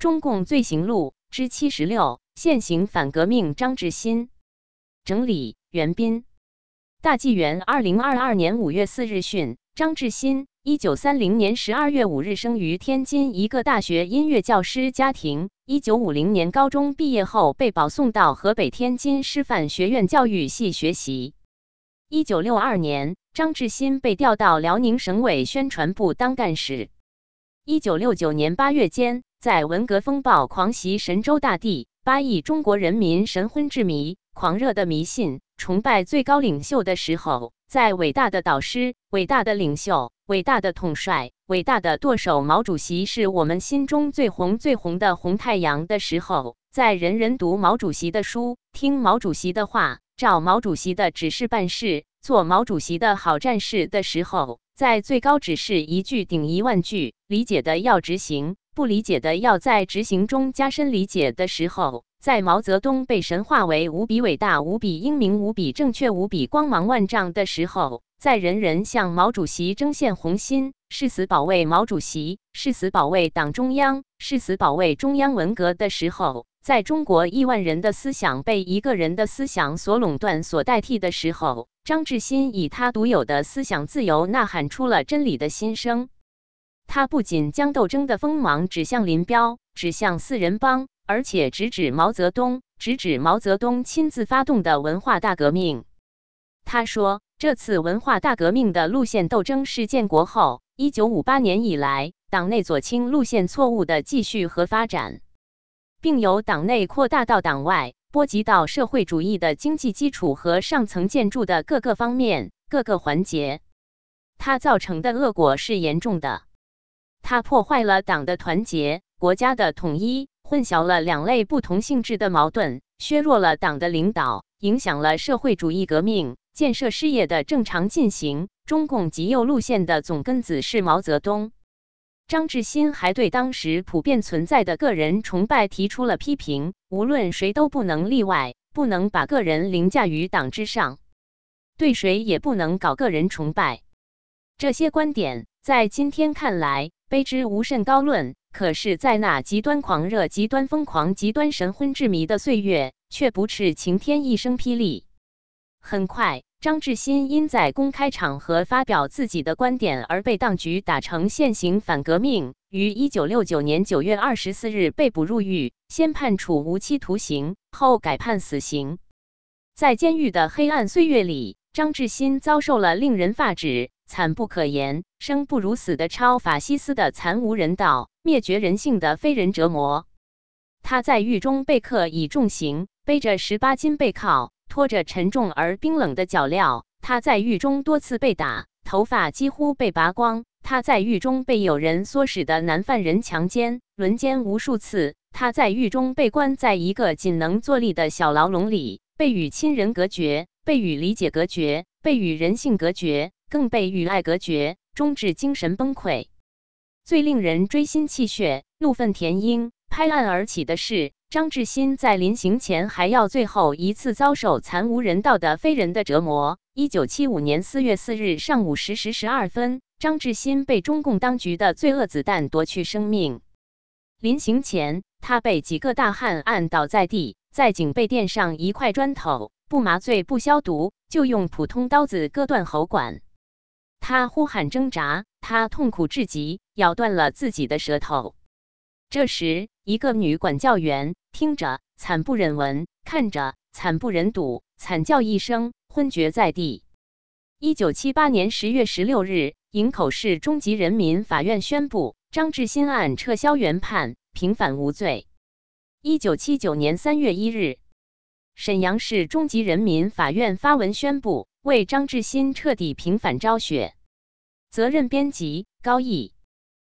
中共罪行录之七十六：现行反革命张志新。整理：袁斌。大纪元二零二二年五月四日讯，张志新，一九三零年十二月五日生于天津一个大学音乐教师家庭。一九五零年高中毕业后，被保送到河北天津师范学院教育系学习。一九六二年，张志新被调到辽宁省委宣传部当干事。一九六九年八月间，在文革风暴狂袭神州大地，八亿中国人民神昏志迷，狂热的迷信。崇拜最高领袖的时候，在伟大的导师、伟大的领袖、伟大的统帅、伟大的舵手毛主席是我们心中最红最红的红太阳的时候，在人人读毛主席的书、听毛主席的话、照毛主席的指示办事、做毛主席的好战士的时候，在最高指示一句顶一万句，理解的要执行，不理解的要在执行中加深理解的时候。在毛泽东被神化为无比伟大、无比英明、无比正确、无比光芒万丈的时候，在人人向毛主席争献红心、誓死保卫毛主席、誓死保卫党中央、誓死保卫中央文革的时候，在中国亿万人的思想被一个人的思想所垄断、所代替的时候，张志新以他独有的思想自由呐喊出了真理的心声。他不仅将斗争的锋芒指向林彪，指向四人帮。而且直指毛泽东，直指毛泽东亲自发动的文化大革命。他说，这次文化大革命的路线斗争是建国后一九五八年以来党内左倾路线错误的继续和发展，并由党内扩大到党外，波及到社会主义的经济基础和上层建筑的各个方面、各个环节。它造成的恶果是严重的，它破坏了党的团结、国家的统一。混淆了两类不同性质的矛盾，削弱了党的领导，影响了社会主义革命建设事业的正常进行。中共极右路线的总根子是毛泽东。张志新还对当时普遍存在的个人崇拜提出了批评，无论谁都不能例外，不能把个人凌驾于党之上，对谁也不能搞个人崇拜。这些观点在今天看来，卑之无甚高论。可是，在那极端狂热、极端疯狂、极端神昏志迷的岁月，却不啻晴天一声霹雳。很快，张志新因在公开场合发表自己的观点而被当局打成现行反革命，于一九六九年九月二十四日被捕入狱，先判处无期徒刑，后改判死刑。在监狱的黑暗岁月里，张志新遭受了令人发指。惨不可言，生不如死的超法西斯的残无人道、灭绝人性的非人折磨。他在狱中被刻以重刑，背着十八斤背靠，拖着沉重而冰冷的脚镣。他在狱中多次被打，头发几乎被拔光。他在狱中被有人唆使的男犯人强奸、轮奸无数次。他在狱中被关在一个仅能坐立的小牢笼里，被与亲人隔绝，被与理解隔绝，被与人性隔绝。更被与爱隔绝，终至精神崩溃。最令人锥心泣血、怒愤填膺、拍案而起的是，张志新在临行前还要最后一次遭受惨无人道的非人的折磨。一九七五年四月四日上午十时十二分，张志新被中共当局的罪恶子弹夺去生命。临行前，他被几个大汉按倒在地，在颈背垫上一块砖头，不麻醉不消毒，就用普通刀子割断喉管。他呼喊挣扎，他痛苦至极，咬断了自己的舌头。这时，一个女管教员听着惨不忍闻，看着惨不忍睹，惨叫一声，昏厥在地。一九七八年十月十六日，营口市中级人民法院宣布张志新案撤销原判，平反无罪。一九七九年三月一日，沈阳市中级人民法院发文宣布。为张志新彻底平反昭雪，责任编辑高毅。